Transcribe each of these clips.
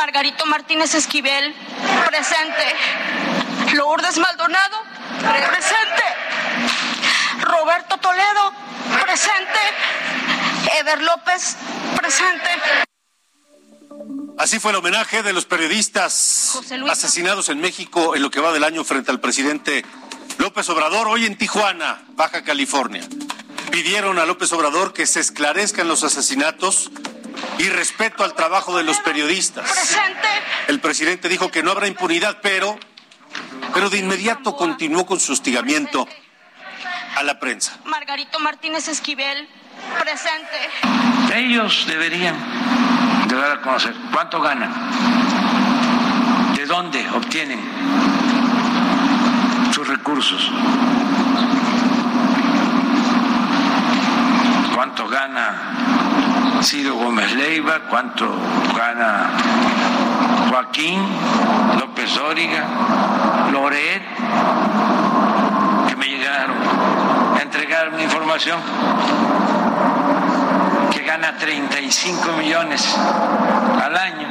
Margarito Martínez Esquivel, presente. Lourdes Maldonado, presente. Roberto Toledo, presente. Eder López, presente. Así fue el homenaje de los periodistas asesinados en México en lo que va del año frente al presidente López Obrador, hoy en Tijuana, Baja California. Pidieron a López Obrador que se esclarezcan los asesinatos y respeto al trabajo de los periodistas. Presente. El presidente dijo que no habrá impunidad, pero, pero de inmediato continuó con su hostigamiento a la prensa. Margarito Martínez Esquivel, presente. Ellos deberían de dar a conocer cuánto ganan, de dónde obtienen sus recursos, cuánto gana Ciro Gómez Leiva, cuánto gana Joaquín López Óriga, Loret, que me llegaron a entregar una información que gana 35 millones al año.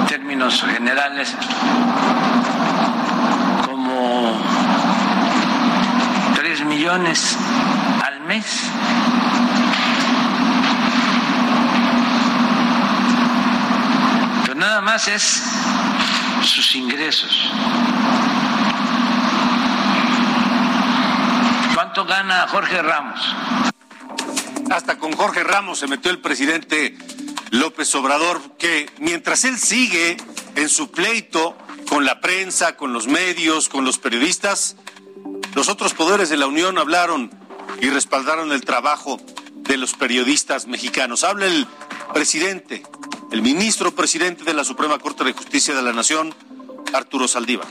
En términos generales, como 3 millones al mes. Pero más es sus ingresos. ¿Cuánto gana Jorge Ramos? Hasta con Jorge Ramos se metió el presidente López Obrador, que mientras él sigue en su pleito con la prensa, con los medios, con los periodistas, los otros poderes de la Unión hablaron y respaldaron el trabajo de los periodistas mexicanos. Habla el presidente, el ministro presidente de la Suprema Corte de Justicia de la Nación, Arturo Saldívar.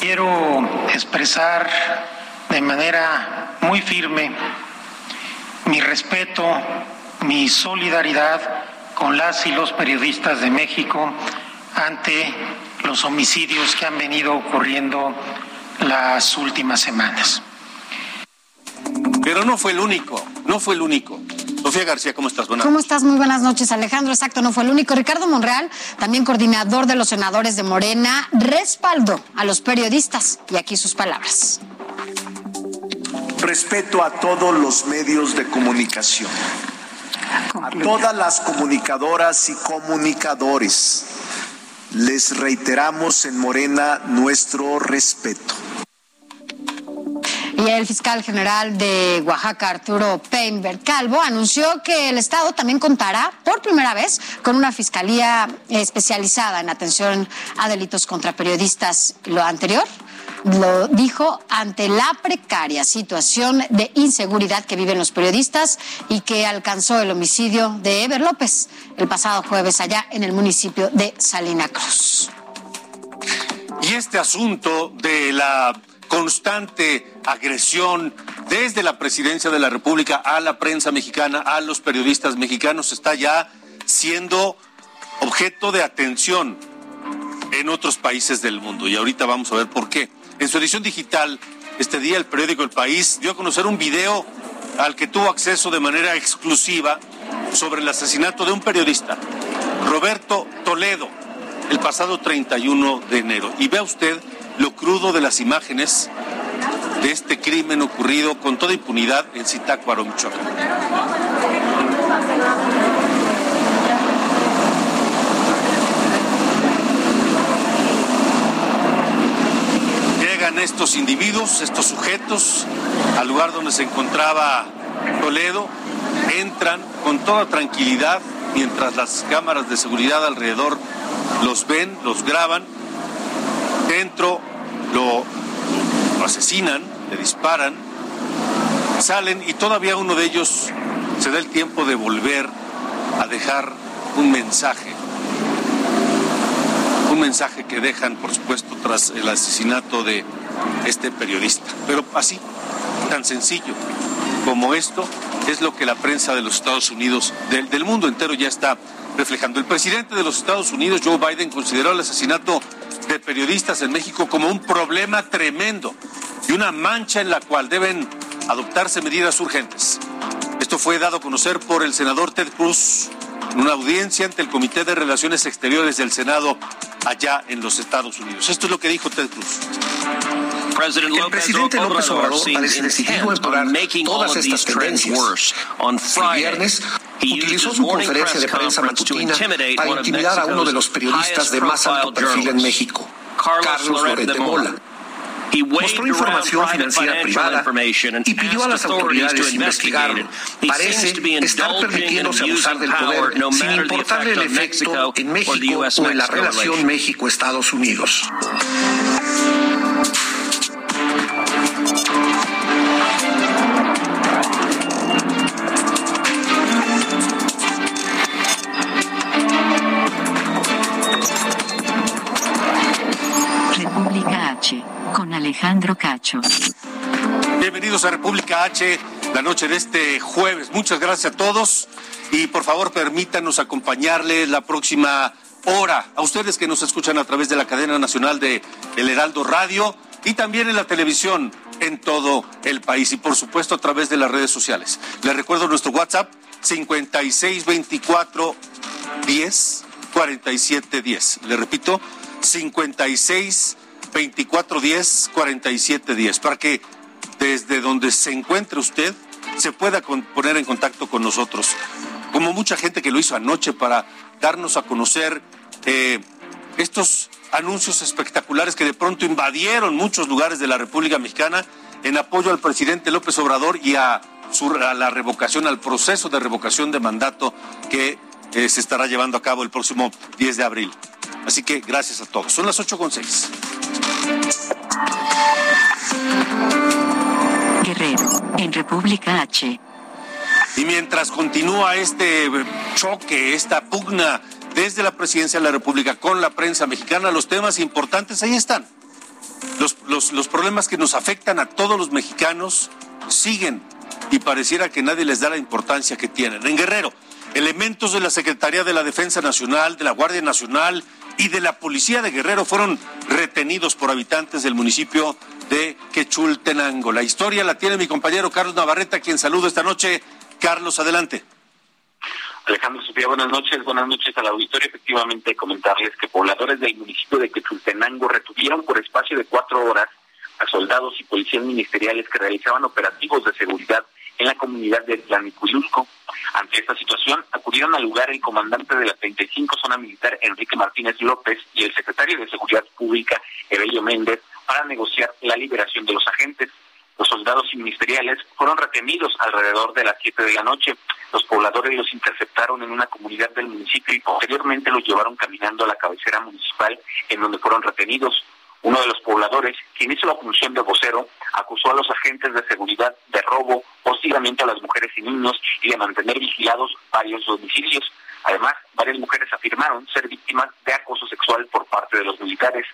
Quiero expresar de manera muy firme mi respeto, mi solidaridad con las y los periodistas de México ante los homicidios que han venido ocurriendo las últimas semanas. Pero no fue el único, no fue el único. Sofía García, ¿cómo estás? Buenas ¿Cómo estás? Muy buenas noches, Alejandro. Exacto, no fue el único. Ricardo Monreal, también coordinador de los senadores de Morena, respaldó a los periodistas. Y aquí sus palabras. Respeto a todos los medios de comunicación, a todas las comunicadoras y comunicadores. Les reiteramos en Morena nuestro respeto. Y el fiscal general de Oaxaca, Arturo Peinberg Calvo, anunció que el Estado también contará por primera vez con una fiscalía especializada en atención a delitos contra periodistas. Lo anterior lo dijo ante la precaria situación de inseguridad que viven los periodistas y que alcanzó el homicidio de Ever López el pasado jueves allá en el municipio de Salina Cruz. Y este asunto de la constante agresión desde la presidencia de la República a la prensa mexicana, a los periodistas mexicanos, está ya siendo objeto de atención en otros países del mundo. Y ahorita vamos a ver por qué. En su edición digital, este día el periódico El País dio a conocer un video al que tuvo acceso de manera exclusiva sobre el asesinato de un periodista, Roberto Toledo, el pasado 31 de enero. Y vea usted lo crudo de las imágenes de este crimen ocurrido con toda impunidad en Zitácuaro, Michoacán. Llegan estos individuos, estos sujetos, al lugar donde se encontraba Toledo, entran con toda tranquilidad, mientras las cámaras de seguridad alrededor los ven, los graban. Dentro lo, asesinan, le disparan, salen y todavía uno de ellos se da el tiempo de volver a dejar un mensaje. Un mensaje que dejan, por supuesto, tras el asesinato de este periodista. Pero así, tan sencillo como esto, es lo que la prensa de los Estados Unidos, del mundo entero, ya está reflejando. El presidente de los Estados Unidos, Joe Biden, consideró el asesinato de periodistas en México como un problema tremendo y una mancha en la cual deben adoptarse medidas urgentes. Esto fue dado a conocer por el senador Ted Cruz en una audiencia ante el Comité de Relaciones Exteriores del Senado allá en los Estados Unidos. Esto es lo que dijo Ted Cruz. El presidente López Obrador parece decidido a parar todas estas tendencias. El viernes utilizó su conferencia de prensa matutina para intimidar a uno de los periodistas de más alto perfil en México, Carlos Loret de Mola. Mostró información financiera privada y pidió a las autoridades investigarlo. Parece estar permitiéndose abusar del poder sin importarle el efecto en México o en la relación México-Estados Unidos. Alejandro Cacho. Bienvenidos a República H, la noche de este jueves. Muchas gracias a todos y por favor permítanos acompañarles la próxima hora a ustedes que nos escuchan a través de la cadena nacional de El Heraldo Radio y también en la televisión en todo el país y por supuesto a través de las redes sociales. Les recuerdo nuestro WhatsApp 5624 10 47 10. Le repito, 56 24 10 47 10 para que desde donde se encuentre usted se pueda poner en contacto con nosotros. Como mucha gente que lo hizo anoche para darnos a conocer eh, estos anuncios espectaculares que de pronto invadieron muchos lugares de la República Mexicana en apoyo al presidente López Obrador y a, su, a la revocación, al proceso de revocación de mandato que eh, se estará llevando a cabo el próximo 10 de abril. Así que gracias a todos. Son las 8 con 6. Guerrero, en República H. Y mientras continúa este choque, esta pugna desde la presidencia de la República con la prensa mexicana, los temas importantes ahí están. Los, los, los problemas que nos afectan a todos los mexicanos siguen y pareciera que nadie les da la importancia que tienen. En Guerrero, elementos de la Secretaría de la Defensa Nacional, de la Guardia Nacional y de la Policía de Guerrero fueron retenidos por habitantes del municipio de Quechultenango. La historia la tiene mi compañero Carlos Navarrete, a quien saludo esta noche. Carlos, adelante. Alejandro Sofía, buenas noches, buenas noches al auditorio. Efectivamente, comentarles que pobladores del municipio de Quechultenango retuvieron por espacio de cuatro horas a soldados y policías ministeriales que realizaban operativos de seguridad en la comunidad de Tlanicuyulco. Ante esta situación, acudieron al lugar el comandante de la 35 Zona Militar, Enrique Martínez López, y el secretario de Seguridad Pública, Evelio Méndez, para negociar la liberación de los agentes. Los soldados ministeriales fueron retenidos alrededor de las 7 de la noche. Los pobladores los interceptaron en una comunidad del municipio y posteriormente los llevaron caminando a la cabecera municipal en donde fueron retenidos. Uno de los pobladores, quien hizo la función de vocero, acusó a los agentes de seguridad de robo, hostigamiento a las mujeres y niños y de mantener vigilados varios domicilios. Además, varias mujeres afirmaron ser víctimas de acoso sexual por parte de los militares.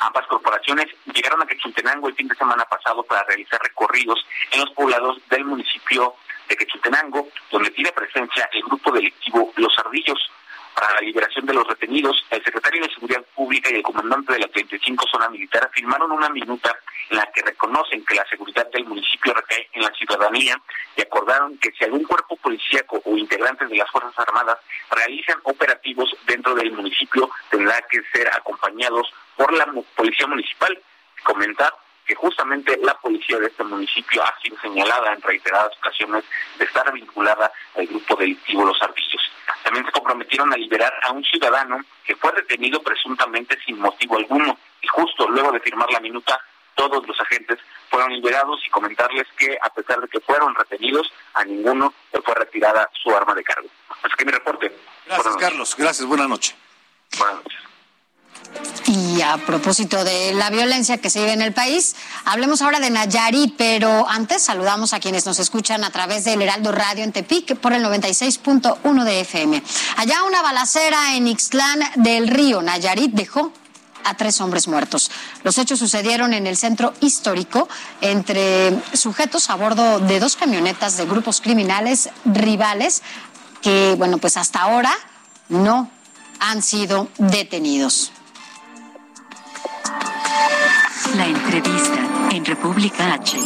Ambas corporaciones llegaron a Quechultenango el fin de semana pasado para realizar recorridos en los poblados del municipio de Quechultenango, donde tiene presencia el grupo delictivo Los Ardillos. Para la liberación de los retenidos, el secretario de Seguridad Pública y el comandante de la 35 Zona Militar firmaron una minuta en la que reconocen que la seguridad del municipio recae en la ciudadanía y acordaron que si algún cuerpo policíaco o integrantes de las Fuerzas Armadas realizan operativos dentro del municipio, tendrá que ser acompañados por la Policía Municipal. Comentar que justamente la policía de este municipio ha sido señalada en reiteradas ocasiones de estar vinculada al grupo delictivo Los Ardillos. También se comprometieron a liberar a un ciudadano que fue detenido presuntamente sin motivo alguno y justo luego de firmar la minuta todos los agentes fueron liberados y comentarles que a pesar de que fueron retenidos, a ninguno le fue retirada su arma de cargo. Así que mi reporte. Gracias, Carlos. Gracias. Buenas noches. Buenas noches. Y a propósito de la violencia que se vive en el país, hablemos ahora de Nayarit, pero antes saludamos a quienes nos escuchan a través del Heraldo Radio en Tepic por el 96.1 de FM. Allá una balacera en Ixtlán del Río, Nayarit, dejó a tres hombres muertos. Los hechos sucedieron en el centro histórico entre sujetos a bordo de dos camionetas de grupos criminales rivales que, bueno, pues hasta ahora no han sido detenidos. La entrevista en República H.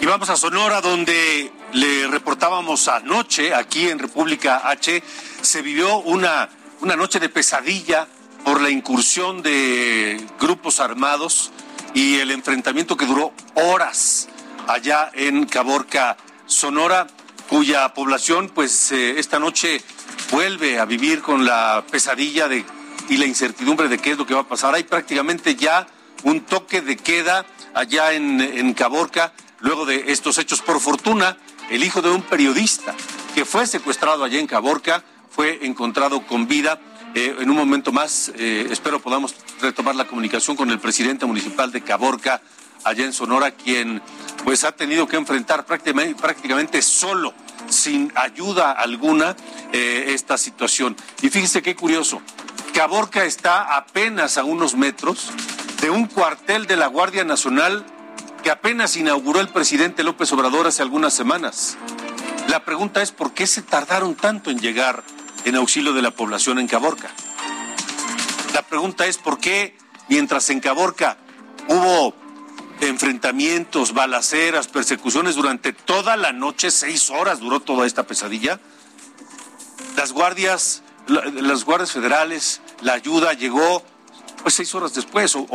Y vamos a Sonora, donde le reportábamos anoche, aquí en República H, se vivió una, una noche de pesadilla por la incursión de grupos armados y el enfrentamiento que duró horas allá en Caborca, Sonora, cuya población pues eh, esta noche vuelve a vivir con la pesadilla de, y la incertidumbre de qué es lo que va a pasar. Hay prácticamente ya un toque de queda allá en, en Caborca luego de estos hechos. Por fortuna, el hijo de un periodista que fue secuestrado allá en Caborca fue encontrado con vida eh, en un momento más, eh, espero podamos retomar la comunicación con el presidente municipal de Caborca, allá en Sonora, quien pues ha tenido que enfrentar prácticamente, prácticamente solo, sin ayuda alguna, eh, esta situación. Y fíjese qué curioso, Caborca está apenas a unos metros de un cuartel de la Guardia Nacional que apenas inauguró el presidente López Obrador hace algunas semanas. La pregunta es por qué se tardaron tanto en llegar en auxilio de la población en Caborca. La pregunta es por qué mientras en Caborca hubo enfrentamientos, balaceras, persecuciones durante toda la noche, seis horas duró toda esta pesadilla, las guardias, las guardias federales, la ayuda llegó pues seis horas después o,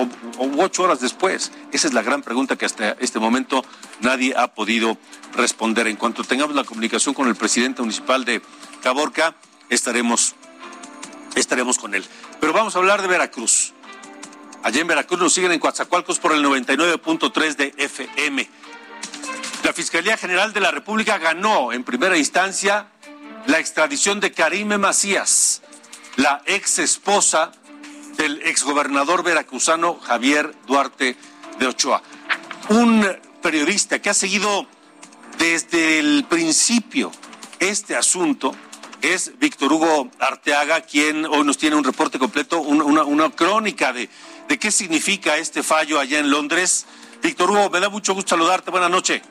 ocho horas después. Esa es la gran pregunta que hasta este momento nadie ha podido responder. En cuanto tengamos la comunicación con el presidente municipal de Caborca, estaremos, estaremos con él. Pero vamos a hablar de Veracruz. Allá en Veracruz nos siguen en Coatzacoalcos por el 99.3 de FM. La Fiscalía General de la República ganó en primera instancia la extradición de Karime Macías, la ex esposa del exgobernador veracruzano Javier Duarte de Ochoa. Un periodista que ha seguido desde el principio este asunto es Víctor Hugo Arteaga, quien hoy nos tiene un reporte completo, una, crónica de, de qué significa este fallo allá en Londres. Víctor Hugo, me da mucho gusto saludarte. Buenas noches.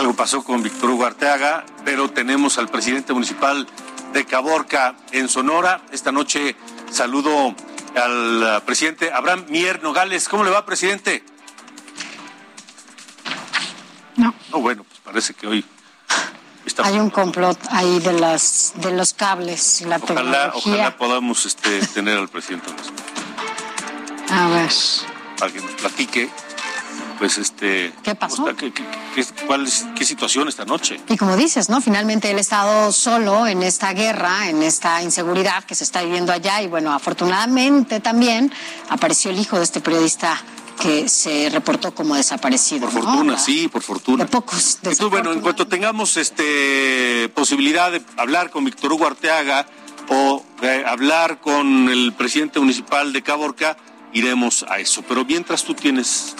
Algo pasó con Víctor Hugo Arteaga, pero tenemos al presidente municipal de Caborca en Sonora. Esta noche saludo al presidente Abraham Mier Nogales. ¿Cómo le va, presidente? No. No, bueno, pues parece que hoy Hay un complot ahí de las de los cables, la ojalá, Ojalá podamos este, tener al presidente. A ver. Para que nos platique pues este... ¿Qué pasó? ¿Qué, cuál qué situación esta noche? Y como dices, ¿no? Finalmente él ha estado solo en esta guerra, en esta inseguridad que se está viviendo allá y bueno, afortunadamente también apareció el hijo de este periodista que se reportó como desaparecido. Por fortuna, sí, por fortuna. De pocos. Entonces, bueno, en cuanto tengamos este posibilidad de hablar con Víctor Hugo Arteaga o de hablar con el presidente municipal de Caborca, iremos a eso. Pero mientras tú tienes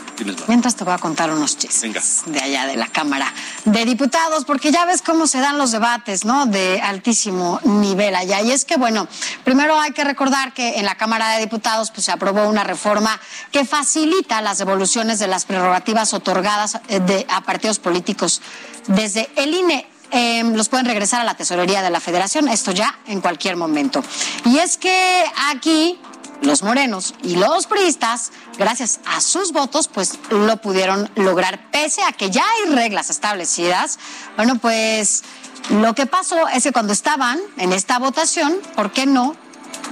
Mientras te voy a contar unos chistes de allá de la Cámara de Diputados, porque ya ves cómo se dan los debates, ¿no? De altísimo nivel allá. Y es que, bueno, primero hay que recordar que en la Cámara de Diputados pues, se aprobó una reforma que facilita las devoluciones de las prerrogativas otorgadas eh, de, a partidos políticos desde el INE em, los pueden regresar a la tesorería de la federación, esto ya en cualquier momento. Y es que aquí los morenos y los priistas, gracias a sus votos, pues lo pudieron lograr, pese a que ya hay reglas establecidas. Bueno, pues lo que pasó es que cuando estaban en esta votación, ¿por qué no?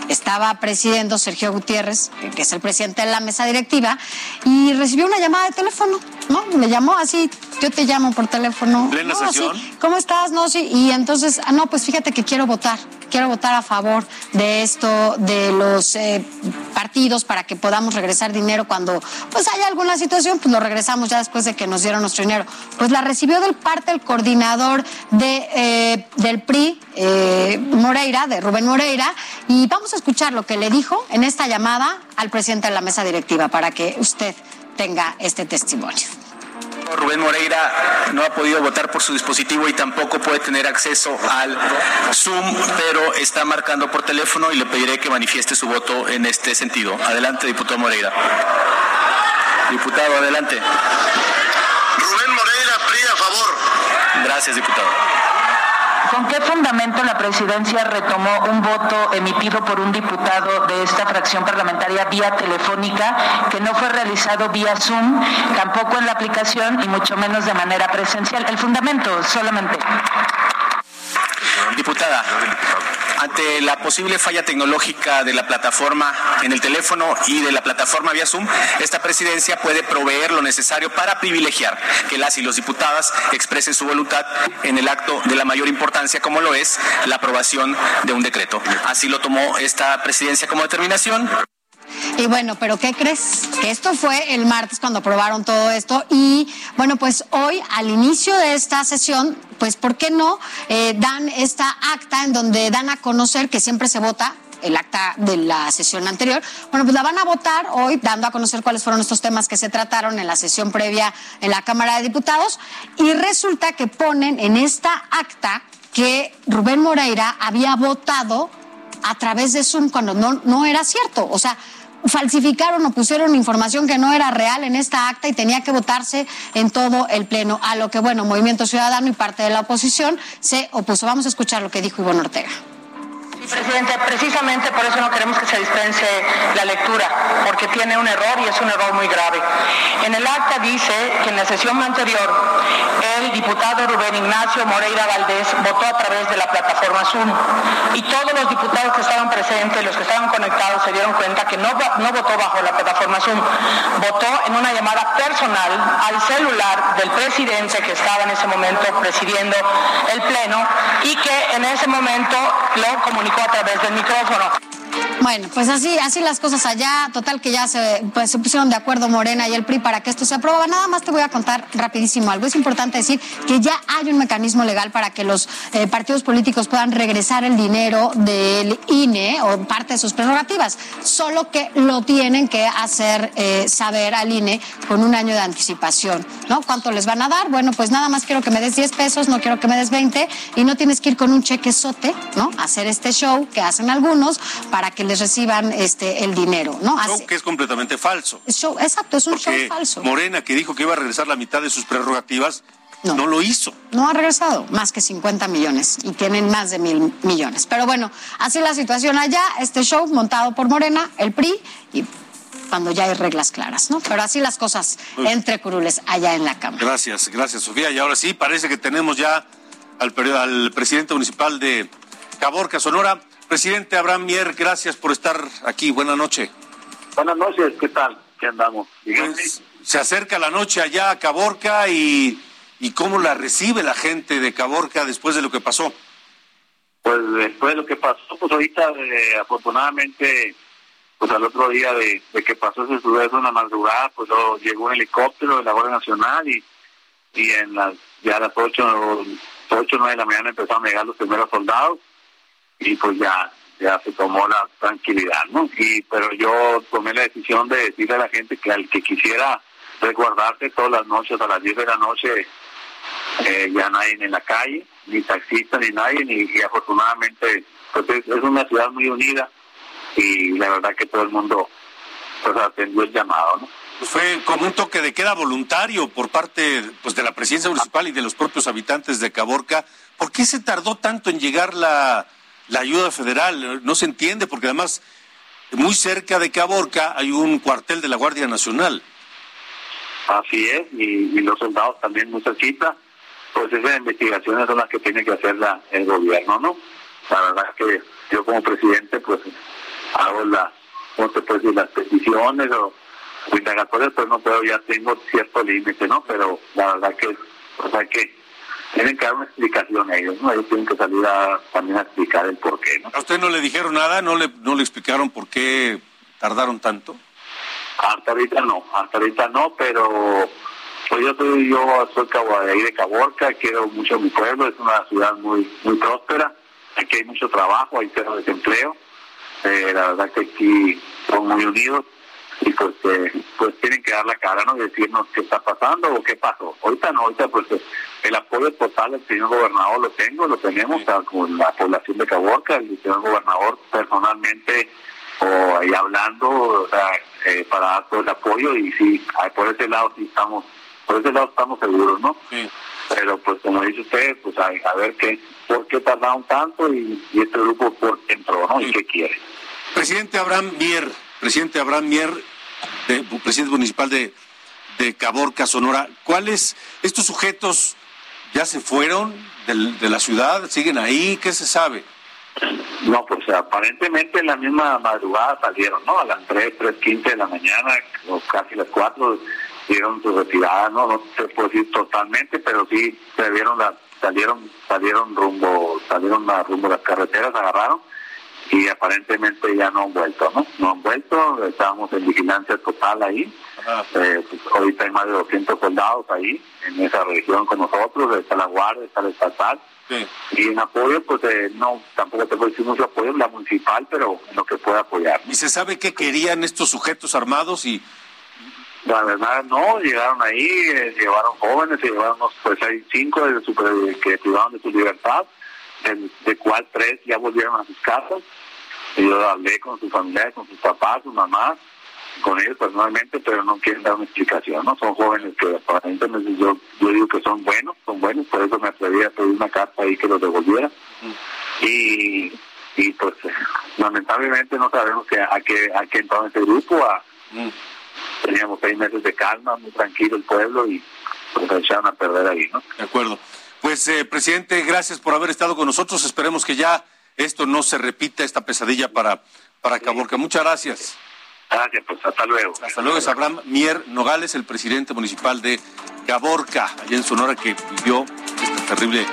Estaba presidiendo Sergio Gutiérrez, que es el presidente de la mesa directiva, y recibió una llamada de teléfono, ¿no? Me llamó así, yo te llamo por teléfono. ¿Plena sesión? ¿Cómo estás? No, sí. Y entonces, ah, no, pues fíjate que quiero votar quiero votar a favor de esto, de los eh, partidos para que podamos regresar dinero cuando pues haya alguna situación, pues lo regresamos ya después de que nos dieron nuestro dinero. Pues la recibió del parte el coordinador de, eh, del PRI, eh, Moreira, de Rubén Moreira, y vamos a escuchar lo que le dijo en esta llamada al presidente de la mesa directiva para que usted tenga este testimonio. Rubén Moreira no ha podido votar por su dispositivo y tampoco puede tener acceso al Zoom, pero está marcando por teléfono y le pediré que manifieste su voto en este sentido. Adelante, diputado Moreira. Diputado, adelante. Rubén Moreira, PRI a favor. Gracias, diputado. ¿Con qué fundamento la presidencia retomó un voto emitido por un diputado de esta fracción parlamentaria vía telefónica que no fue realizado vía Zoom, tampoco en la aplicación y mucho menos de manera presencial? El fundamento solamente. Diputada, ante la posible falla tecnológica de la plataforma en el teléfono y de la plataforma vía Zoom, esta presidencia puede proveer lo necesario para privilegiar que las y los diputadas expresen su voluntad en el acto de la mayor importancia como lo es la aprobación de un decreto. Así lo tomó esta presidencia como determinación. Y bueno, pero ¿qué crees? Que esto fue el martes cuando aprobaron todo esto y bueno, pues hoy al inicio de esta sesión, pues ¿por qué no eh, dan esta acta en donde dan a conocer que siempre se vota el acta de la sesión anterior. Bueno, pues la van a votar hoy, dando a conocer cuáles fueron estos temas que se trataron en la sesión previa en la Cámara de Diputados. Y resulta que ponen en esta acta que Rubén Moreira había votado a través de Zoom cuando no, no era cierto. O sea, falsificaron o pusieron información que no era real en esta acta y tenía que votarse en todo el Pleno, a lo que, bueno, Movimiento Ciudadano y parte de la oposición se opuso. Vamos a escuchar lo que dijo Ivonne Ortega. Presidente, precisamente por eso no queremos que se dispense la lectura, porque tiene un error y es un error muy grave. En el acta dice que en la sesión anterior el diputado Rubén Ignacio Moreira Valdés votó a través de la plataforma Zoom y todos los diputados que estaban presentes, los que estaban conectados, se dieron cuenta que no, no votó bajo la plataforma Zoom, votó en una llamada personal al celular del presidente que estaba en ese momento presidiendo el Pleno y que en ese momento lo comunicó a través del micrófono. Bueno, pues así, así las cosas allá. Total que ya se, pues, se pusieron de acuerdo Morena y el PRI para que esto se aprueba. Nada más te voy a contar rapidísimo algo. Es importante decir que ya hay un mecanismo legal para que los eh, partidos políticos puedan regresar el dinero del INE o parte de sus prerrogativas. Solo que lo tienen que hacer eh, saber al INE con un año de anticipación. ¿No? ¿Cuánto les van a dar? Bueno, pues nada más quiero que me des 10 pesos, no quiero que me des 20 y no tienes que ir con un cheque sote, ¿no? Hacer este show que hacen algunos para que les reciban este el dinero, ¿no? Show que es completamente falso. show, exacto, es un show falso. Morena, que dijo que iba a regresar la mitad de sus prerrogativas, no. lo hizo. No ha regresado más que 50 millones y tienen más de mil millones. Pero bueno, así la situación allá, este show montado por Morena, el PRI y cuando ya hay reglas claras, ¿no? Pero así las cosas entre curules allá en la Cámara. Gracias, gracias Sofía. Y ahora sí, parece que tenemos ya al, al presidente municipal de Caborca, Sonora. Presidente Abraham Mier, gracias por estar aquí. Buenas noches. Buenas noches, ¿qué tal? ¿Qué andamos? Pues, se acerca la noche allá a Caborca y, y cómo la recibe la gente de Caborca después de lo que pasó. Pues después de lo que pasó, pues ahorita eh, afortunadamente, pues al otro día de, que pasó ese suceso en la madrugada, pues luego llegó un helicóptero de la Guardia Nacional y, y en las ya a las ocho, ocho, nueve de la mañana empezaron a llegar los primeros soldados y pues ya ya se tomó la tranquilidad, ¿no? Y pero yo tomé la decisión de decirle a la gente que al que quisiera resguardarse todas las noches a las 10 de la noche eh, ya nadie en la calle, ni taxista ni nadie, ni, y afortunadamente pues es, una ciudad muy unida y la verdad que todo el mundo pues atendió el llamado, ¿no? Fue como un toque de queda voluntario por parte pues de la presidencia municipal y de los propios habitantes de Caborca. ¿Por qué se tardó tanto en llegar la la ayuda federal. No se entiende porque además muy cerca de Caborca hay un cuartel de la Guardia Nacional. Así es, y, los soldados también muy cerquita. Pues esas investigaciones son las que tiene que hacer la, el gobierno, ¿no? La verdad es que yo como presidente, pues hago decir, las peticiones o, indagatorias, pues no puedo, ya tengo cierto límite, ¿no? Pero la verdad que, o sea que tienen que dar una explicación a ellos, ¿no? Ellos tienen que salir a, también a explicar el por qué, ¿no? ¿A usted no le dijeron nada? ¿No le, no le explicaron por qué tardaron tanto? Hasta ahorita no, hasta ahorita no, pero pues yo soy, yo soy de ahí de Caborca, quiero mucho mi pueblo, es una ciudad muy muy próspera, aquí hay mucho trabajo, hay cero desempleo, eh, la verdad que aquí son muy unidos y pues eh, pues tienen que dar la cara, ¿no? Decirnos qué está pasando o qué pasó. Ahorita no, ahorita pues el apoyo total del señor gobernador lo tengo, lo tenemos con la población de Caborca, el señor gobernador personalmente o ahí hablando, o sea, eh, para dar todo el apoyo y sí, por ese lado sí estamos, por ese lado estamos seguros, ¿no? Pero pues como dice usted, pues a, a ver qué, por qué tardaron tanto y, este grupo por qué entró, ¿no? Y qué quiere. Presidente Abraham Mier, presidente Abraham Mier, presidente municipal de, de Caborca, Sonora, ¿cuáles, estos sujetos ya se fueron de la ciudad, siguen ahí, qué se sabe? No, pues aparentemente en la misma madrugada salieron, ¿no? A las 3, 3.15 de la mañana, o casi las 4, dieron su retirada, ¿no? No se puede decir totalmente, pero sí se vieron la, salieron, salieron rumbo, salieron a rumbo las carreteras, agarraron y aparentemente ya no han vuelto, ¿no? No han vuelto, estábamos en vigilancia total ahí. Eh, pues, ahorita hay más de 200 soldados ahí, en esa región con nosotros, está la Guardia, está la estatal. Y en apoyo, pues eh, no, tampoco te puedo decir mucho apoyo, la municipal, pero en lo que pueda apoyar. ¿Y se sabe qué querían estos sujetos armados y la verdad no, llegaron ahí, eh, llevaron jóvenes, llevaron pues hay cinco de su, que privaron de su libertad, de, cual tres ya volvieron a sus casas. Y yo hablé con su familia, con sus papás, sus mamás, con ellos personalmente, pero no quieren dar una explicación, ¿no? Son jóvenes que aparentemente yo, yo digo que son buenos, son buenos, por eso me atreví a pedir una carta ahí que los devolviera. Y, y pues lamentablemente no sabemos que a qué a qué entró ese grupo, a, teníamos seis meses de calma, muy tranquilo el pueblo y pues echaron a perder ahí, ¿no? De acuerdo. Pues, eh, presidente, gracias por haber estado con nosotros. Esperemos que ya esto no se repita, esta pesadilla para, para Caborca. Muchas gracias. Gracias, pues hasta luego. Hasta luego, es Abraham Mier Nogales, el presidente municipal de Caborca, allá en Sonora, que vivió esta terrible,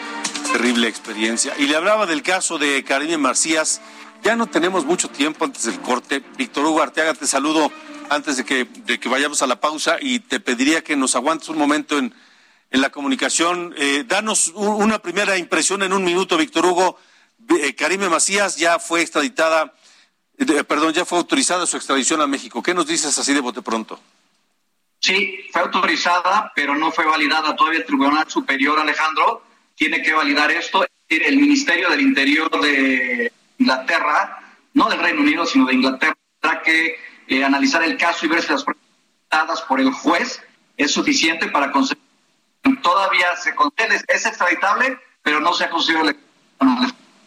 terrible experiencia. Y le hablaba del caso de Karime Marcías. Ya no tenemos mucho tiempo antes del corte. Víctor Hugo Arteaga, te saludo antes de que, de que vayamos a la pausa y te pediría que nos aguantes un momento en, en la comunicación. Eh, danos una primera impresión en un minuto, Víctor Hugo. Eh, Karime Macías ya fue extraditada, eh, perdón, ya fue autorizada su extradición a México. ¿Qué nos dices así de bote pronto? Sí, fue autorizada, pero no fue validada todavía el Tribunal Superior, Alejandro. Tiene que validar esto. El Ministerio del Interior de Inglaterra, no del Reino Unido, sino de Inglaterra, tendrá que eh, analizar el caso y ver si las pruebas por el juez es suficiente para conseguir. Todavía se concede, es extraditable, pero no se ha conseguido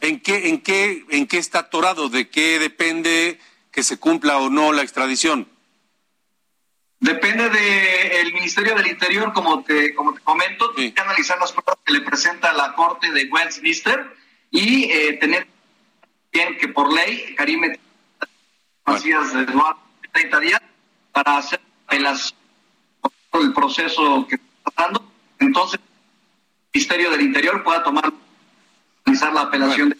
¿En qué, en qué, en qué está atorado? ¿De qué depende que se cumpla o no la extradición? Depende del Ministerio del Interior, como te, como te comento, tiene que analizar las pruebas que le presenta la Corte de Westminster y eh, tener bien que por ley Karime Macías de Eduardo 30 días para hacer el proceso que está pasando. Entonces, el Ministerio del Interior pueda tomar la apelación.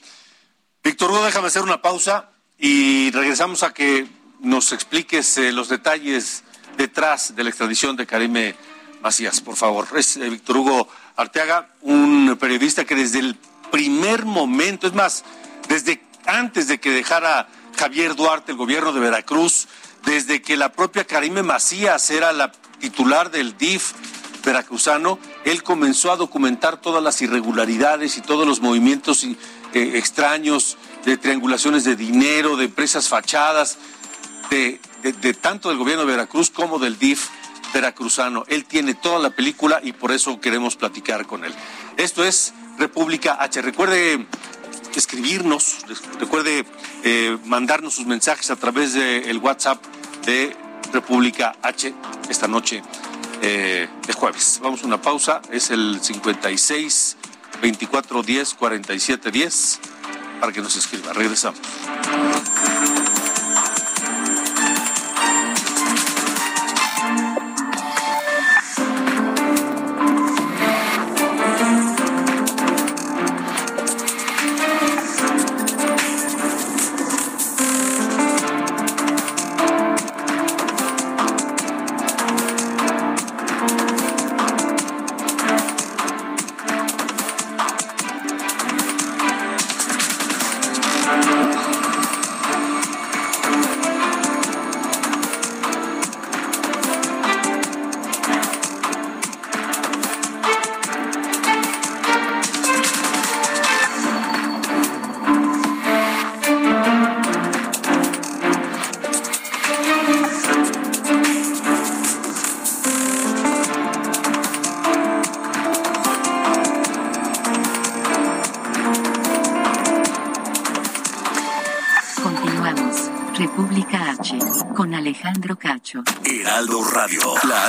Víctor Hugo, déjame hacer una pausa y regresamos a que nos expliques eh, los detalles detrás de la extradición de Karime Macías, por favor. Es eh, Víctor Hugo Arteaga, un periodista que desde el primer momento, es más, desde antes de que dejara Javier Duarte el gobierno de Veracruz, desde que la propia Karime Macías era la titular del DIF veracruzano, él comenzó a documentar todas las irregularidades y todos los movimientos eh, extraños de triangulaciones de dinero, de empresas fachadas, de, tanto del gobierno de Veracruz como del DIF veracruzano. Él tiene toda la película y por eso queremos platicar con él. Esto es República H. Recuerde escribirnos, recuerde eh, mandarnos sus mensajes a través del WhatsApp de República H esta noche eh, de jueves. Vamos a una pausa, es el 56 24 10 47 10 para que nos escriba. Regresamos.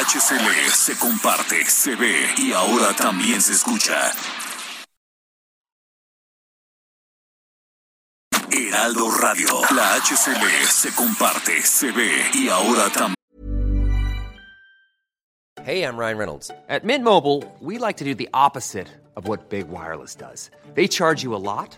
HCL se comparte, se ve y ahora también se escucha. Heraldo Radio, la HCL se comparte, se ve y ahora también. Hey, I'm Ryan Reynolds. At Mint Mobile, we like to do the opposite of what Big Wireless does. They charge you a lot,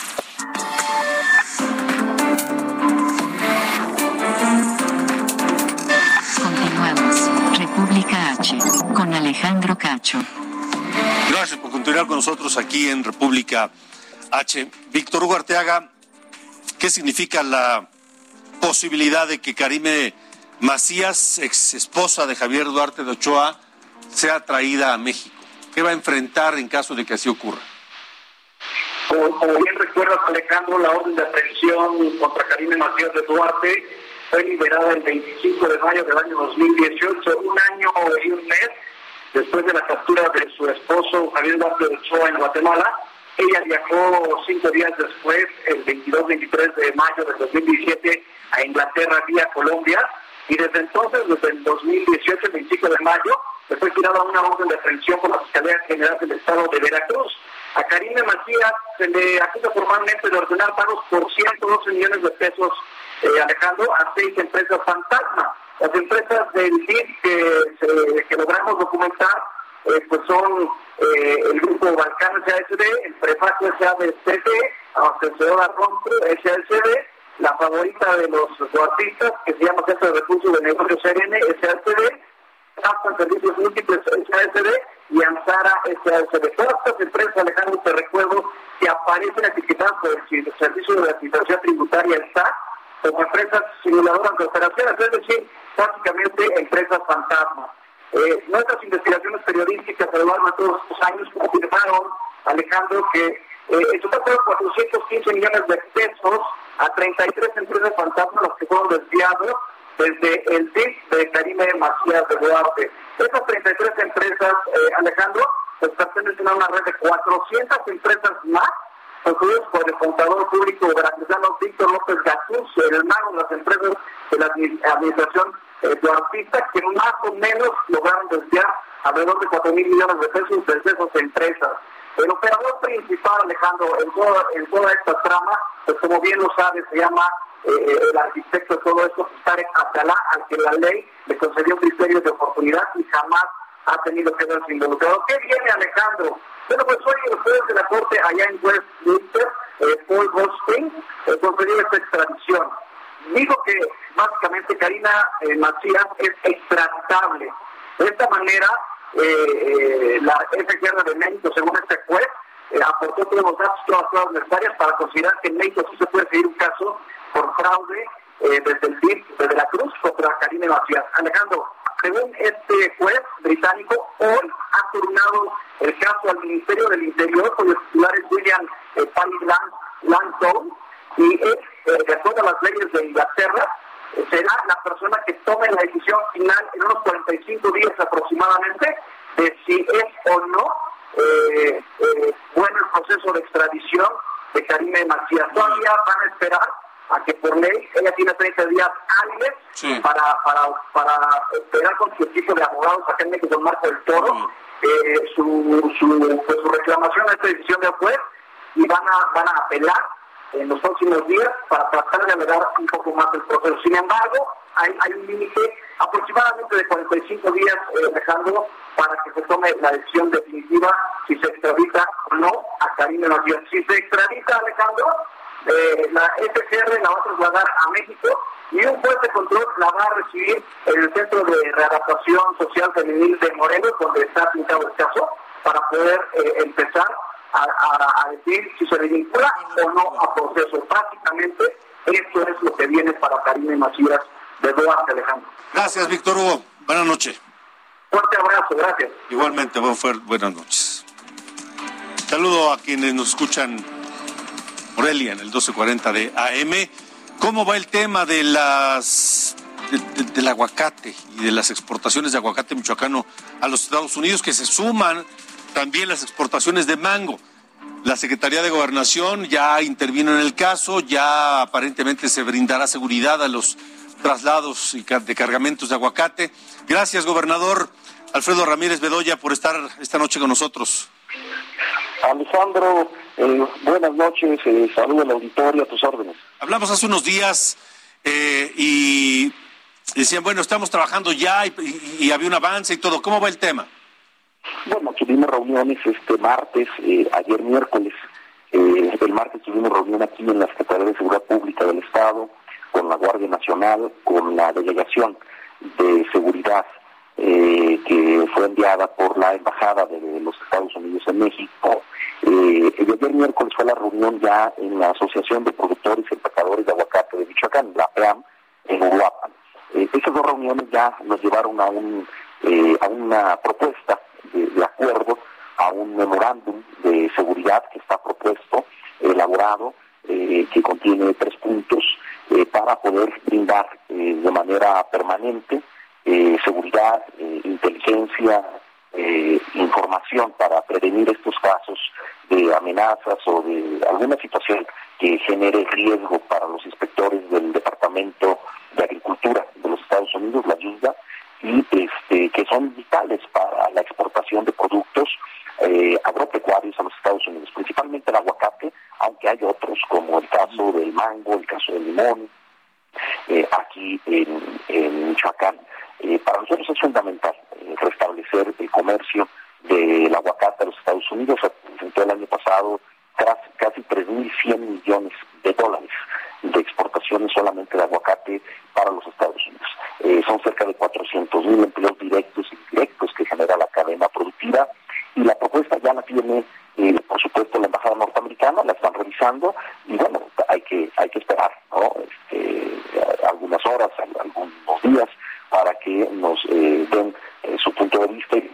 República H, con Alejandro Cacho. Gracias por continuar con nosotros aquí en República H. Víctor Hugo Arteaga, ¿qué significa la posibilidad de que Karime Macías, ex esposa de Javier Duarte de Ochoa, sea traída a México? ¿Qué va a enfrentar en caso de que así ocurra? Como, como bien recuerdas, Alejandro, la orden de aprehensión contra Karime Macías de Duarte fue liberada el 25 de mayo del año 2018, un año y un mes después de la captura de su esposo Javier de Ochoa en Guatemala. Ella viajó cinco días después, el 22-23 de mayo del 2017, a Inglaterra vía Colombia y desde entonces, desde el 2018, el 25 de mayo, le fue tirada una orden de aprehensión por la Fiscalía General del Estado de Veracruz. A Karine Macías se le acusa formalmente de ordenar pagos por 112 millones de pesos, eh, Alejandro, a seis empresas fantasma. Las empresas del DIF que, que logramos documentar eh, pues son eh, el grupo Balcán SASD, el Prefacio SADCD, Abastecedora Rompre SASD, la favorita de los artistas, que se llama Centro de Recursos de Negocios CRN SASD, Hasta Servicios Múltiples SASD y Ansara SASD. Todas estas empresas, Alejandro, te recuerdo, que aparecen etiquetadas por el Servicio de Administración Tributaria, como empresas simuladoras de operaciones, es decir, básicamente empresas fantasmas. Eh, nuestras investigaciones periodísticas a lo largo de todos estos años confirmaron, Alejandro, que eh, en total fueron 415 millones de pesos a 33 empresas fantasmas los que fueron desviados desde el DIC de Karime Macías de Duarte. Esas 33 empresas, eh, Alejandro, pues pertenecen a una red de 400 empresas más concluidos por el contador público veracruzano Víctor López Gatús, el hermano de las empresas de la administración eh, de artistas, que más o menos lograron desviar alrededor de 4 mil millones de pesos de esas empresas. El operador principal, Alejandro, en toda, esta trama, pues como bien lo sabe, se llama eh, el arquitecto de todo esto, Tarek Atalá, al que la ley le concedió criterios de oportunidad y jamás ha tenido que verse involucrado. ¿Qué viene, Alejandro? Bueno, pues hoy el juez de la Corte allá en Westminster, eh, Paul Goldstein, eh, concedió esta extradición. Dijo que básicamente Karina eh, Macías es extraditable. De esta manera, eh, la FGR de México, según este juez, aportó todos los datos, todas las necesarias para considerar que en México sí se puede seguir un caso por fraude desde el DIF de la Cruz contra Karina Macías. Alejandro, según este juez británico, hoy ha turnado el caso al Ministerio del Interior con los titulares William eh, Langton y es, eh, de acuerdo a las leyes de Inglaterra, eh, será la persona que tome la decisión final en unos 45 días aproximadamente de si es o no eh, bueno el proceso de extradición de Karime Macías. Todavía van a esperar a que por ley ella tiene 30 días hábiles para, para, para esperar con su equipo de abogados acá en México, Marco del Toro, eh, su, su, pues, su reclamación a esta decisión de juez y van a, van a apelar en los próximos días para tratar de alegar un poco más el proceso. Sin embargo, hay, hay un límite aproximadamente de 45 días, eh, Alejandro, para que se tome la decisión definitiva si se extradita o no a Karine Macías. Si se extradita, Alejandro, eh, la FGR la va a trasladar a México y un juez de control la va a recibir en el Centro de Readaptación Social Femenil de Morelos, donde está pintado el caso, para poder eh, empezar a, a, decir si se le vincula o no a proceso. Básicamente, esto es lo que viene para Karine Macías de Duarte, Alejandro. Gracias, Víctor Hugo. Buenas noches. Fuerte abrazo, gracias. Igualmente, buenas noches. Saludo a quienes nos escuchan Morelia en el 1240 de AM. ¿Cómo va el tema de las del aguacate y de las exportaciones de aguacate michoacano a los Estados Unidos que se suman también las exportaciones de mango? La Secretaría de Gobernación ya intervino en el caso, ya aparentemente se brindará seguridad a los traslados de cargamentos de aguacate. Gracias, gobernador Alfredo Ramírez Bedoya, por estar esta noche con nosotros. Alejandro, eh, buenas noches, eh, saludo al auditorio, a tus órdenes. Hablamos hace unos días eh, y decían, bueno, estamos trabajando ya y, había un avance y todo. ¿Cómo va el tema? Bueno, tuvimos reuniones este martes, eh, ayer miércoles. el martes tuvimos reunión aquí en la Secretaría de Seguridad Pública del Estado, con la Guardia Nacional, con la Delegación de Seguridad eh, que fue enviada por la Embajada de los Estados Unidos en México. Eh, el ayer miércoles fue la reunión ya en la Asociación de Productores y Empacadores de Aguacate de Michoacán, la PEAM, en Uruapan. Eh, esas dos reuniones ya nos llevaron a, un, eh, a una propuesta de, acuerdo, a un memorándum de seguridad que está propuesto, elaborado, que contiene tres puntos para poder brindar de manera permanente eh, seguridad, eh, inteligencia, eh, información para prevenir estos casos de amenazas o de alguna situación que genere riesgo para los inspectores del Departamento de Agricultura de los Estados Unidos, la ayuda, y este, que son vitales para la exportación de productos agropecuarios a los Estados Unidos, principalmente el aguacate, aunque hay otros como el caso del mango, el caso del limón, aquí en, Michoacán. Eh, para nosotros es fundamental eh, restablecer el comercio del aguacate a los Estados Unidos. Se el año pasado casi, casi 3.100 millones de dólares de exportaciones solamente de aguacate para los Estados Unidos. Eh, son cerca de 400.000 empleos directos y indirectos que genera la cadena productiva y la propuesta ya la tiene, por supuesto, la Embajada Norteamericana, la están revisando y bueno, hay que hay que esperar ¿no? Este, algunas horas, algunos días para que nos eh, den eh, su punto de vista y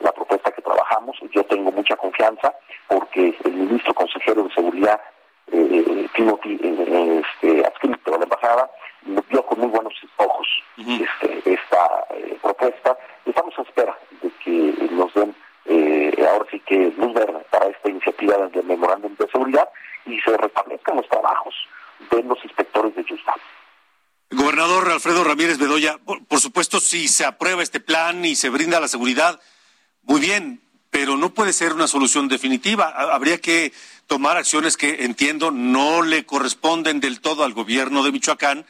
la propuesta que trabajamos. Yo tengo mucha confianza porque el ministro consejero de Seguridad, eh, Timothy, este, adscrito a la embajada, vio con muy buenos ojos este, esta propuesta. Estamos a espera de que nos den ahora sí que luz verde para esta iniciativa del memorándum de seguridad y se restablezcan los trabajos de los inspectores de Yusta. Gobernador Alfredo Ramírez Bedoya, por, supuesto, si se aprueba este plan y se brinda la seguridad, muy bien, pero no puede ser una solución definitiva. Habría que tomar acciones que, entiendo, no le corresponden del todo al gobierno de Michoacán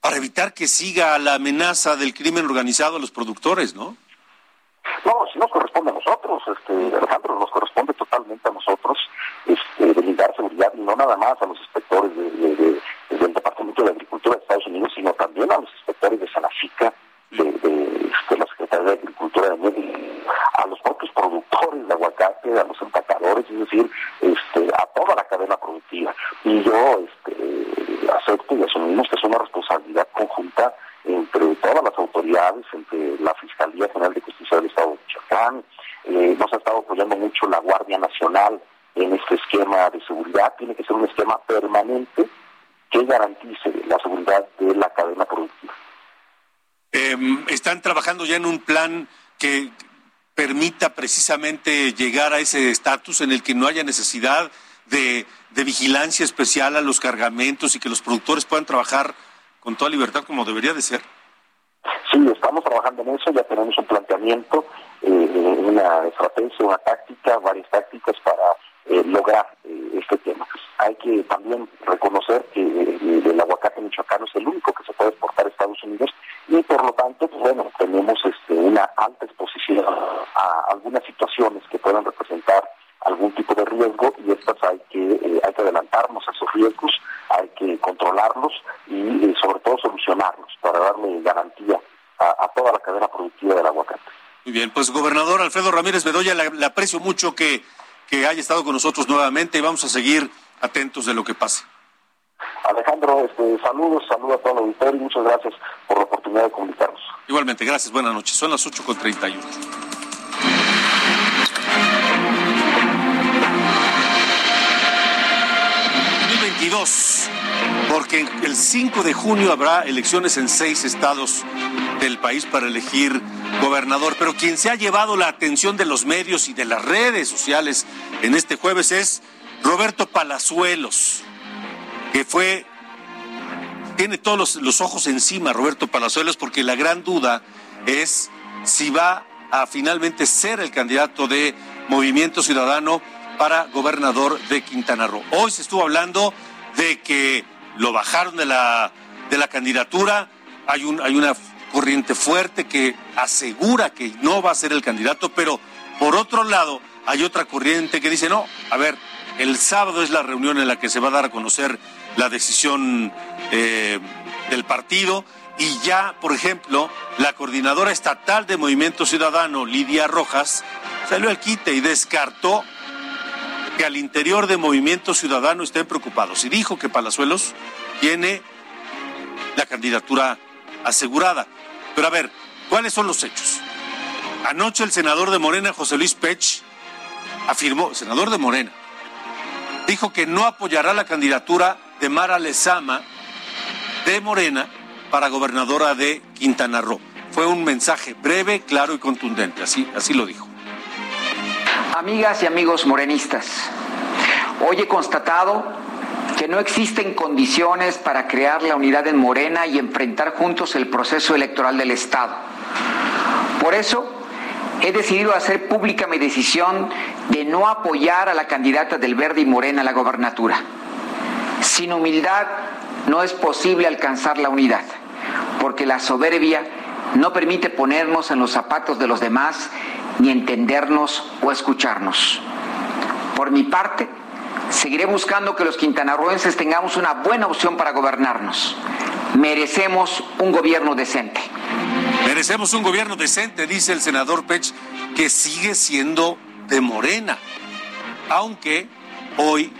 para evitar que siga la amenaza del crimen organizado a los productores, ¿no? No, si nos corresponde a nosotros, este, Alejandro, nos corresponde totalmente a nosotros este, brindar seguridad no nada más a los inspectores de, del Departamento de Agricultura de Estados Unidos, sino también a los inspectores de Sanafica, de, de, la Secretaría de Agricultura de a los propios productores de aguacate, a los empacadores, es decir, este, a toda la cadena productiva. Y yo este, acepto y asumimos que es una responsabilidad conjunta entre todas las autoridades, entre la Fiscalía General de Justicia del Estado de Michoacán, eh, nos ha estado apoyando mucho la Guardia Nacional en este esquema de seguridad, tiene que ser un esquema permanente que garantice la seguridad de la cadena productiva. Em, ¿Están trabajando ya en un plan que permita precisamente llegar a ese estatus en el que no haya necesidad de, de, vigilancia especial a los cargamentos y que los productores puedan trabajar con toda libertad como debería de ser? Sí, estamos trabajando en eso, ya tenemos un planteamiento, eh, una estrategia, una táctica, varias tácticas para eh, lograr eh, este tema. Hay que también reconocer que eh, el aguacate michoacano es el único que se puede exportar a Estados Unidos y por lo tanto, pues bueno, tenemos este, una alta exposición a algunas situaciones que puedan representar algún tipo de riesgo y estas hay que hay que adelantarnos a esos riesgos, hay que controlarlos y sobre todo solucionarlos para darle garantía a, toda la cadena productiva del aguacate. Muy bien, pues gobernador Alfredo Ramírez Bedoya, le aprecio mucho que que haya estado con nosotros nuevamente y vamos a seguir atentos de lo que pase. Alejandro, este, saludos, saludos a todo el auditorio y muchas gracias por la oportunidad de comunicarnos. Igualmente, gracias, buenas noches. Son las 8.31. 2022, porque el 5 de junio habrá elecciones en seis estados del país para elegir gobernador, pero quien se ha llevado la atención de los medios y de las redes sociales en este jueves es Roberto Palazuelos, que fue, tiene todos los, los ojos encima Roberto Palazuelos, porque la gran duda es si va a finalmente ser el candidato de Movimiento Ciudadano para gobernador de Quintana Roo. Hoy se estuvo hablando de que lo bajaron de la, de la candidatura, hay, un, hay una corriente fuerte que asegura que no va a ser el candidato, pero por otro lado hay otra corriente que dice, no, a ver, el sábado es la reunión en la que se va a dar a conocer la decisión eh, del partido y ya, por ejemplo, la coordinadora estatal de Movimiento Ciudadano, Lidia Rojas, salió al quite y descartó que al interior de Movimiento Ciudadano estén preocupados y dijo que Palazuelos tiene la candidatura asegurada. Pero a ver, ¿cuáles son los hechos? Anoche el senador de Morena, José Luis Pech, afirmó, senador de Morena, dijo que no apoyará la candidatura de Mara Lezama de Morena para gobernadora de Quintana Roo. Fue un mensaje breve, claro y contundente, así, así lo dijo. Amigas y amigos morenistas, hoy he constatado que no existen condiciones para crear la unidad en Morena y enfrentar juntos el proceso electoral del Estado. Por eso, he decidido hacer pública mi decisión de no apoyar a la candidata del Verde y Morena a la gobernatura. Sin humildad no es posible alcanzar la unidad, porque la soberbia no permite ponernos en los zapatos de los demás ni entendernos o escucharnos. Por mi parte, seguiré buscando que los quintanarroenses tengamos una buena opción para gobernarnos. Merecemos un gobierno decente. Merecemos un gobierno decente, dice el senador Pech, que sigue siendo de Morena, aunque hoy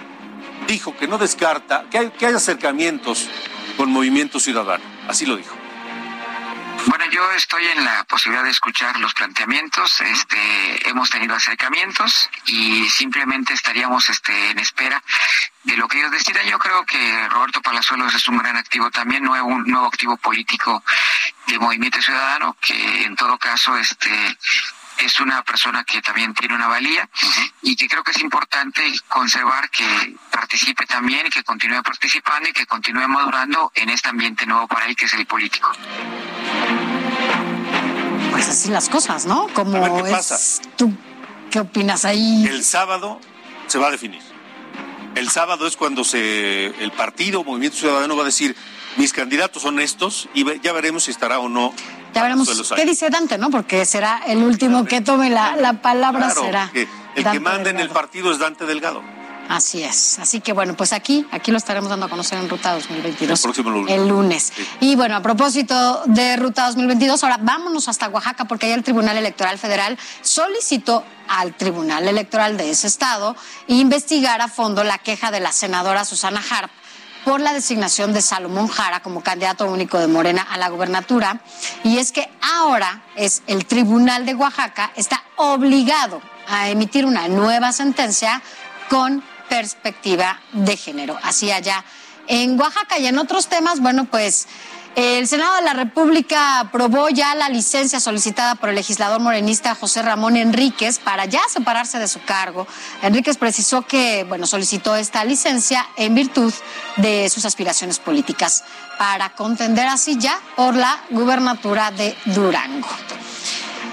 dijo que no descarta que hay, acercamientos con Movimiento Ciudadano. Así lo dijo. Bueno, yo estoy en la posibilidad de escuchar los planteamientos. Este, hemos tenido acercamientos y simplemente estaríamos este, en espera de lo que ellos decidan. Yo creo que Roberto Palazuelos es un gran activo también, no un nuevo activo político de Movimiento Ciudadano, que en todo caso este es una persona que también tiene una valía y que creo que es importante conservar que participe también y que continúe participando y que continúe madurando en este ambiente nuevo para él que es el político. Pues así las cosas, ¿no? Como qué es, pasa. ¿Tú qué opinas ahí? El sábado se va a definir. El sábado es cuando se el partido Movimiento Ciudadano va a decir mis candidatos son estos y ya veremos si estará o no. Ya veremos qué dice Dante, ¿no? Porque será el último que tome la, la palabra, Claro, será. el Dante que manda en el partido es Dante Delgado. Así es. Así que bueno, pues aquí, aquí lo estaremos dando a conocer en Ruta 2022. El próximo lunes. El lunes. Y bueno, a propósito de Ruta 2022, ahora vámonos hasta Oaxaca porque ahí el Tribunal Electoral Federal solicitó al Tribunal Electoral de ese estado investigar a fondo la queja de la senadora Susana Harp por la designación de Salomón Jara como candidato único de Morena a la gubernatura. Y es que ahora es el Tribunal de Oaxaca está obligado a emitir una nueva sentencia con perspectiva de género. Así allá en Oaxaca y en otros temas, bueno, pues el Senado de la República aprobó ya la licencia solicitada por el legislador morenista José Ramón Enríquez para ya separarse de su cargo. Enríquez precisó que, bueno, solicitó esta licencia en virtud de sus aspiraciones políticas para contender así ya por la gubernatura de Durango.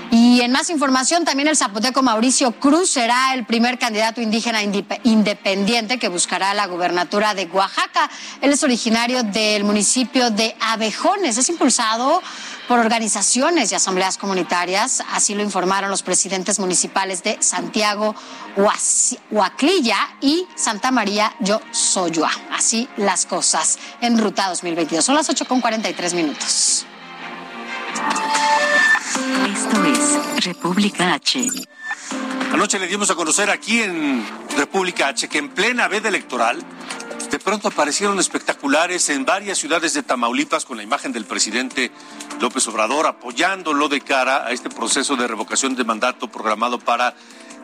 Y en más información, también el zapoteco Mauricio Cruz será el primer candidato indígena independiente que buscará la gubernatura de Oaxaca. Él es originario del municipio de Abejones. Es impulsado por organizaciones y asambleas comunitarias. Así lo informaron los presidentes municipales de Santiago Huaclilla y Santa María Yosoyua. Así las cosas en Ruta 2022. Son las 8 con 43 minutos. Esto es República H. Anoche le dimos a conocer aquí en República H que en plena veda electoral, usted pronto aparecieron espectaculares en varias ciudades de Tamaulipas con la imagen del presidente López Obrador apoyándolo de cara a este proceso de revocación de mandato programado para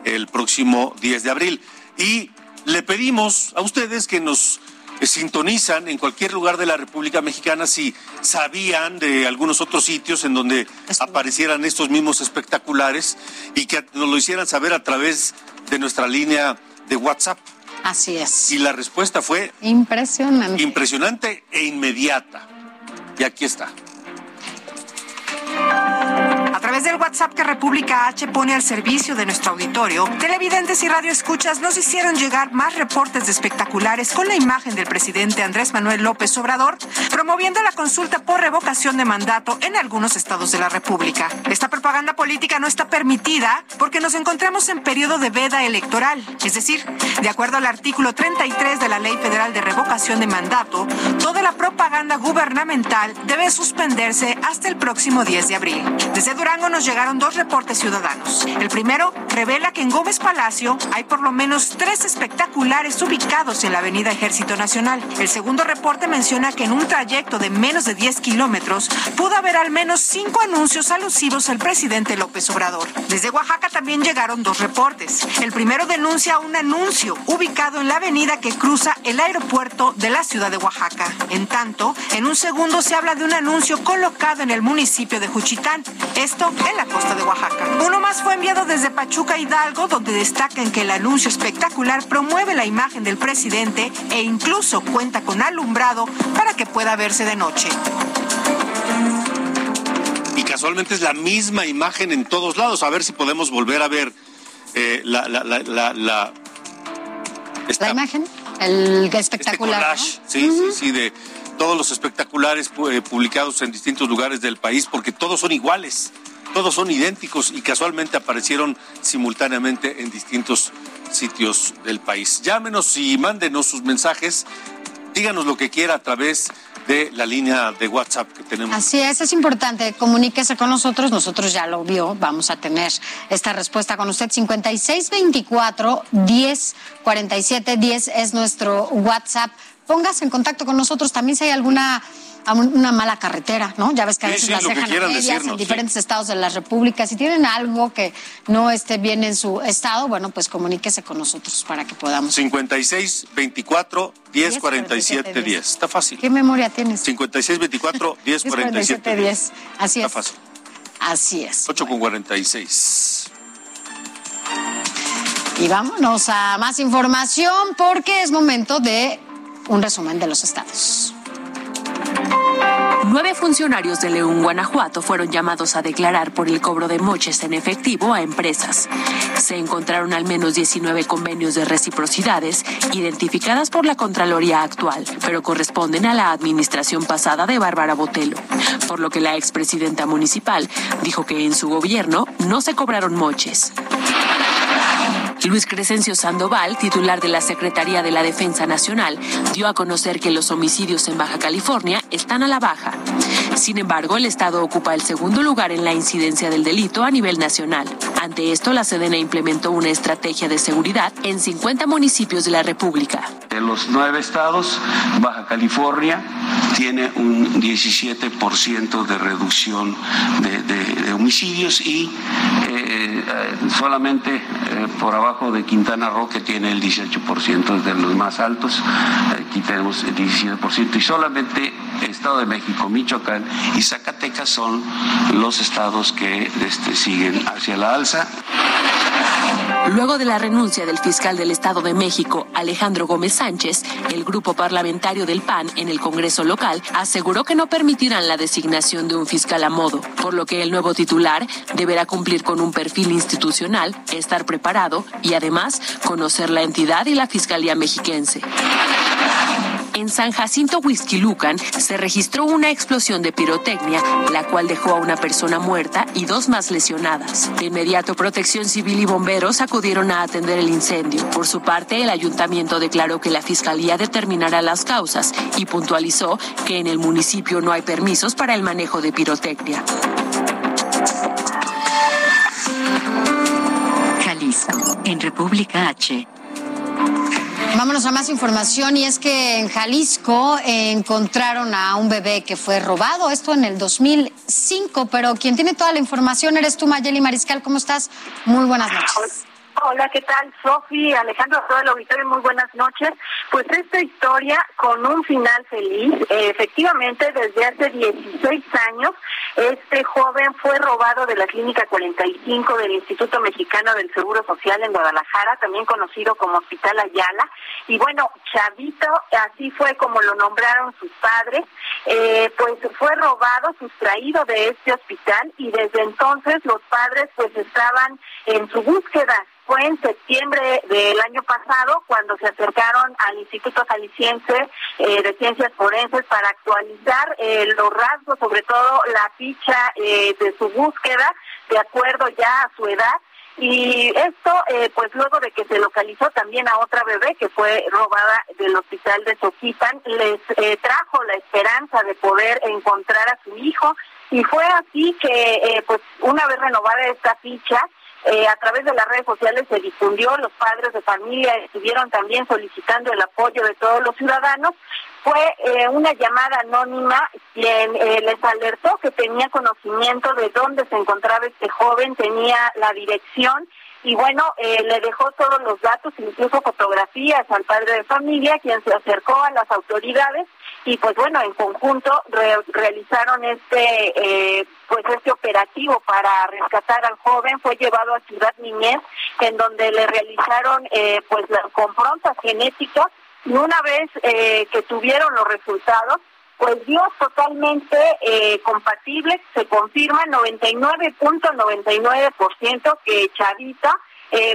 el próximo 10 de abril. Y le pedimos a ustedes que nos sintonizan en cualquier lugar de la República Mexicana si sabían de algunos otros sitios en donde aparecieran estos mismos espectaculares y que nos lo hicieran saber a través de nuestra línea de WhatsApp. Así es. Y la respuesta fue impresionante. Impresionante e inmediata. Y aquí está. Través del WhatsApp que República H pone al servicio de nuestro auditorio, televidentes y radioescuchas nos hicieron llegar más reportes de espectaculares con la imagen del presidente Andrés Manuel López Obrador promoviendo la consulta por revocación de mandato en algunos estados de la República. Esta propaganda política no está permitida porque nos encontramos en periodo de veda electoral, es decir, de acuerdo al artículo 33 de la Ley Federal de Revocación de Mandato, toda la propaganda gubernamental debe suspenderse hasta el próximo 10 de abril. Desde Durango nos llegaron dos reportes ciudadanos. El primero revela que en Gómez Palacio hay por lo menos tres espectaculares ubicados en la Avenida Ejército Nacional. El segundo reporte menciona que en un trayecto de menos de 10 kilómetros pudo haber al menos cinco anuncios alusivos al presidente López Obrador. Desde Oaxaca también llegaron dos reportes. El primero denuncia un anuncio ubicado en la avenida que cruza el aeropuerto de la ciudad de Oaxaca. En tanto, en un segundo se habla de un anuncio colocado en el municipio de Juchitán. Esto en la costa de Oaxaca. Uno más fue enviado desde Pachuca Hidalgo, donde destacan que el anuncio espectacular promueve la imagen del presidente e incluso cuenta con alumbrado para que pueda verse de noche. Y casualmente es la misma imagen en todos lados. A ver si podemos volver a ver eh, la, la, la, la, esta, imagen, el espectacular. Este Sí, sí, sí, de todos los espectaculares eh, publicados en distintos lugares del país, porque todos son iguales todos son idénticos y casualmente aparecieron simultáneamente en distintos sitios del país. Llámenos y mándenos sus mensajes, díganos lo que quiera a través de la línea de WhatsApp que tenemos. Así es, es importante, comuníquese con nosotros, nosotros ya lo vio, vamos a tener esta respuesta con usted. 5624 1047 10 es nuestro WhatsApp. Póngase en contacto con nosotros también si hay alguna a una mala carretera, ¿no? Ya ves que a veces las dejan a medias en diferentes estados de la República. Si tienen algo que no esté bien en su estado, bueno, pues comuníquese con nosotros para que podamos. 56 24 10 47 10. Está fácil. ¿Qué memoria tienes? 56 24 10 47 10. Así es. Está fácil. Así es. 8 con 46. Y vámonos a más información porque es momento de un resumen de los estados. Nueve funcionarios de León, Guanajuato, fueron llamados a declarar por el cobro de moches en efectivo a empresas. Se encontraron al menos 19 convenios de reciprocidades identificadas por la Contraloría actual, pero corresponden a la administración pasada de Bárbara Botelo, por lo que la expresidenta municipal dijo que en su gobierno no se cobraron moches. Luis Crescencio Sandoval, titular de la Secretaría de la Defensa Nacional, dio a conocer que los homicidios en Baja California están a la baja. Sin embargo, el Estado ocupa el segundo lugar en la incidencia del delito a nivel nacional. Ante esto, la Sedena implementó una estrategia de seguridad en 50 municipios de la República. De los nueve estados, Baja California tiene un 17% de reducción de, homicidios y eh, eh, solamente eh, por abajo de Quintana Roo, que tiene el 18% de los más altos, aquí tenemos el 17%, y solamente Estado de México, Michoacán y Zacatecas son los estados que este, siguen hacia la alza. Luego de la renuncia del fiscal del Estado de México, Alejandro Gómez Sánchez, el grupo parlamentario del PAN en el Congreso local aseguró que no permitirán la designación de un fiscal a modo, por lo que el nuevo titular deberá cumplir con un perfil institucional, estar preparado y además conocer la entidad y la Fiscalía mexiquense. En San Jacinto Huizquilucan se registró una explosión de pirotecnia, la cual dejó a una persona muerta y dos más lesionadas. De inmediato, Protección Civil y bomberos acudieron a atender el incendio. Por su parte, el ayuntamiento declaró que la fiscalía determinará las causas y puntualizó que en el municipio no hay permisos para el manejo de pirotecnia. Jalisco, en República H. Vámonos a más información y es que en Jalisco encontraron a un bebé que fue robado, esto en el 2005, pero quien tiene toda la información eres tú, Mayeli Mariscal, ¿cómo estás? Muy buenas noches. Hola, ¿qué tal? Sofi, Alejandro, todo el auditorio, muy buenas noches. Pues esta historia con un final feliz. Eh, efectivamente, desde hace 16 años, este joven fue robado de la Clínica 45 del Instituto Mexicano del Seguro Social en Guadalajara, también conocido como Hospital Ayala. Y bueno, Chavito, así fue como lo nombraron sus padres, eh, pues fue robado, sustraído de este hospital y desde entonces los padres pues estaban en su búsqueda fue en septiembre del año pasado cuando se acercaron al Instituto Jalisciense eh, de Ciencias Forenses para actualizar eh, los rasgos, sobre todo la ficha eh, de su búsqueda, de acuerdo ya a su edad. Y esto, pues luego de que se localizó también a otra bebé que fue robada del hospital de Soquipan, les trajo la esperanza de poder encontrar a su hijo. Y fue así que, pues una vez renovada esta ficha, eh, a través de las redes sociales se difundió, los padres de familia estuvieron también solicitando el apoyo de todos los ciudadanos. Fue eh, una llamada anónima quien eh, les alertó que tenía conocimiento de dónde se encontraba este joven, tenía la dirección y bueno, le dejó todos los datos, incluso fotografías al padre de familia, quien se acercó a las autoridades y pues bueno en conjunto realizaron este eh, pues este operativo para rescatar al joven. Fue llevado a Ciudad Niñez en donde le realizaron eh, pues las confrontas genéticas y una vez eh, que tuvieron los resultados pues dio totalmente eh, compatible. Se confirma 99.99% que Chavita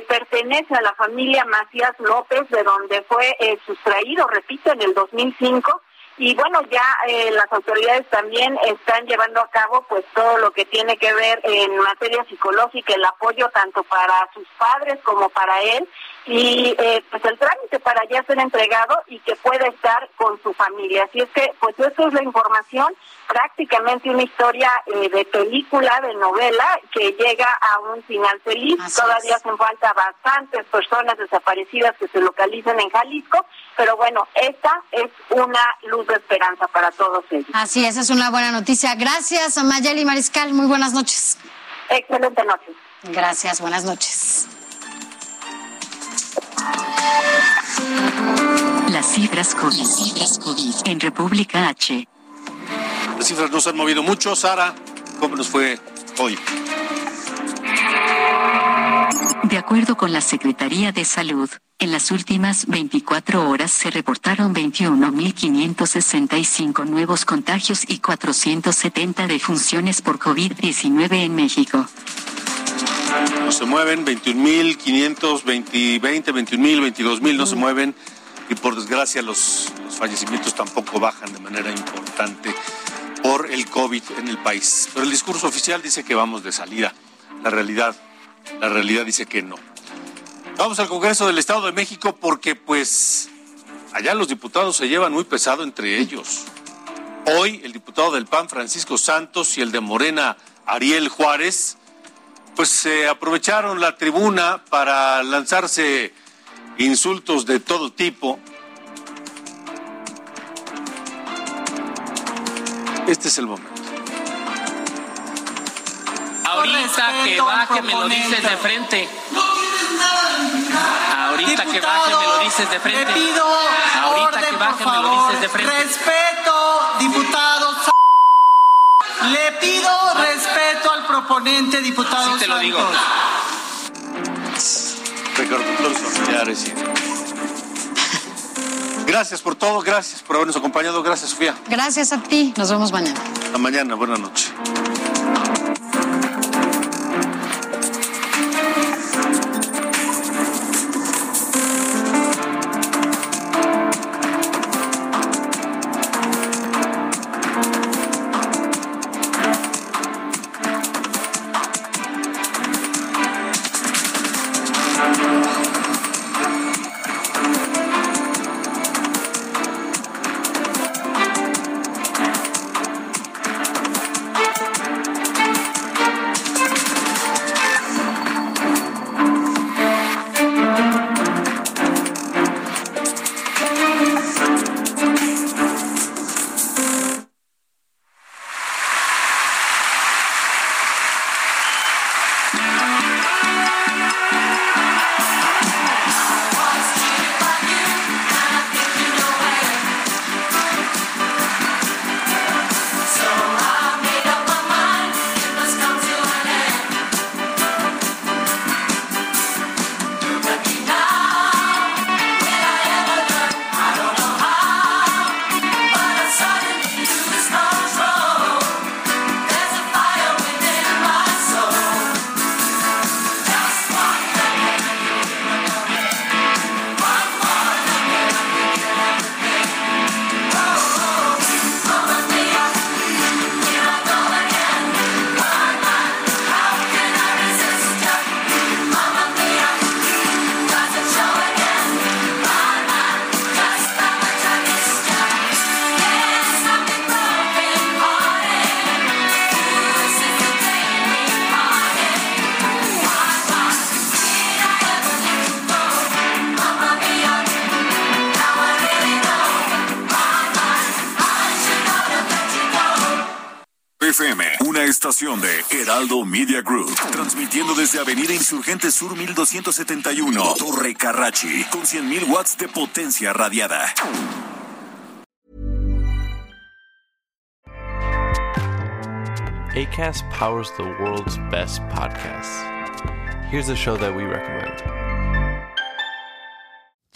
pertenece a la familia Macías López, de donde fue sustraído, repito, en el 2005 y bueno ya eh, las autoridades también están llevando a cabo pues todo lo que tiene que ver en materia psicológica el apoyo tanto para sus padres como para él. Y eh, pues el trámite para ya ser entregado y que pueda estar con su familia. Así es que pues eso es la información prácticamente una historia eh, de película, de novela, que llega a un final feliz. Todavía hacen falta bastantes personas desaparecidas que se localizan en Jalisco, pero bueno, esta es una luz de esperanza para todos ellos. Así es, es una buena noticia. Gracias, Mayeli Mariscal. Muy buenas noches. Excelente noche. Gracias, buenas noches. Las cifras COVID. Las cifras COVID. En República H. Las cifras no se han movido mucho. Sara, ¿cómo nos fue hoy? De acuerdo con la Secretaría de Salud, en las últimas 24 horas se reportaron 21.565 nuevos contagios y 470 defunciones por COVID-19 en México. No se mueven, 21.500, 20, 20, 21.000, 22.000 no se mueven y por desgracia los, los fallecimientos tampoco bajan de manera importante por el COVID en el país. Pero el discurso oficial dice que vamos de salida. La realidad, la realidad dice que no. Vamos al Congreso del Estado de México porque pues allá los diputados se llevan muy pesado entre ellos. Hoy el diputado del PAN Francisco Santos y el de Morena Ariel Juárez pues se aprovecharon la tribuna para lanzarse insultos de todo tipo Este es el momento. Ahorita que baje me lo dices de frente. No tienes nada. Ahorita que baje me lo dices de frente. Le pido Ahorita que baje me lo dices de frente. Respeto, diputado. Le pido respeto al proponente, diputado. Sí te lo digo. Recordando los familiares y Gracias por todo, gracias por habernos acompañado. Gracias, Sofía. Gracias a ti. Nos vemos mañana. Hasta mañana. Buenas noches. De Heraldo Media Group, transmitiendo desde Avenida Insurgente Sur 1271, Torre Carrachi, con 100.000 watts de potencia radiada. ACAST powers the world's best podcasts. Here's a show that we recommend.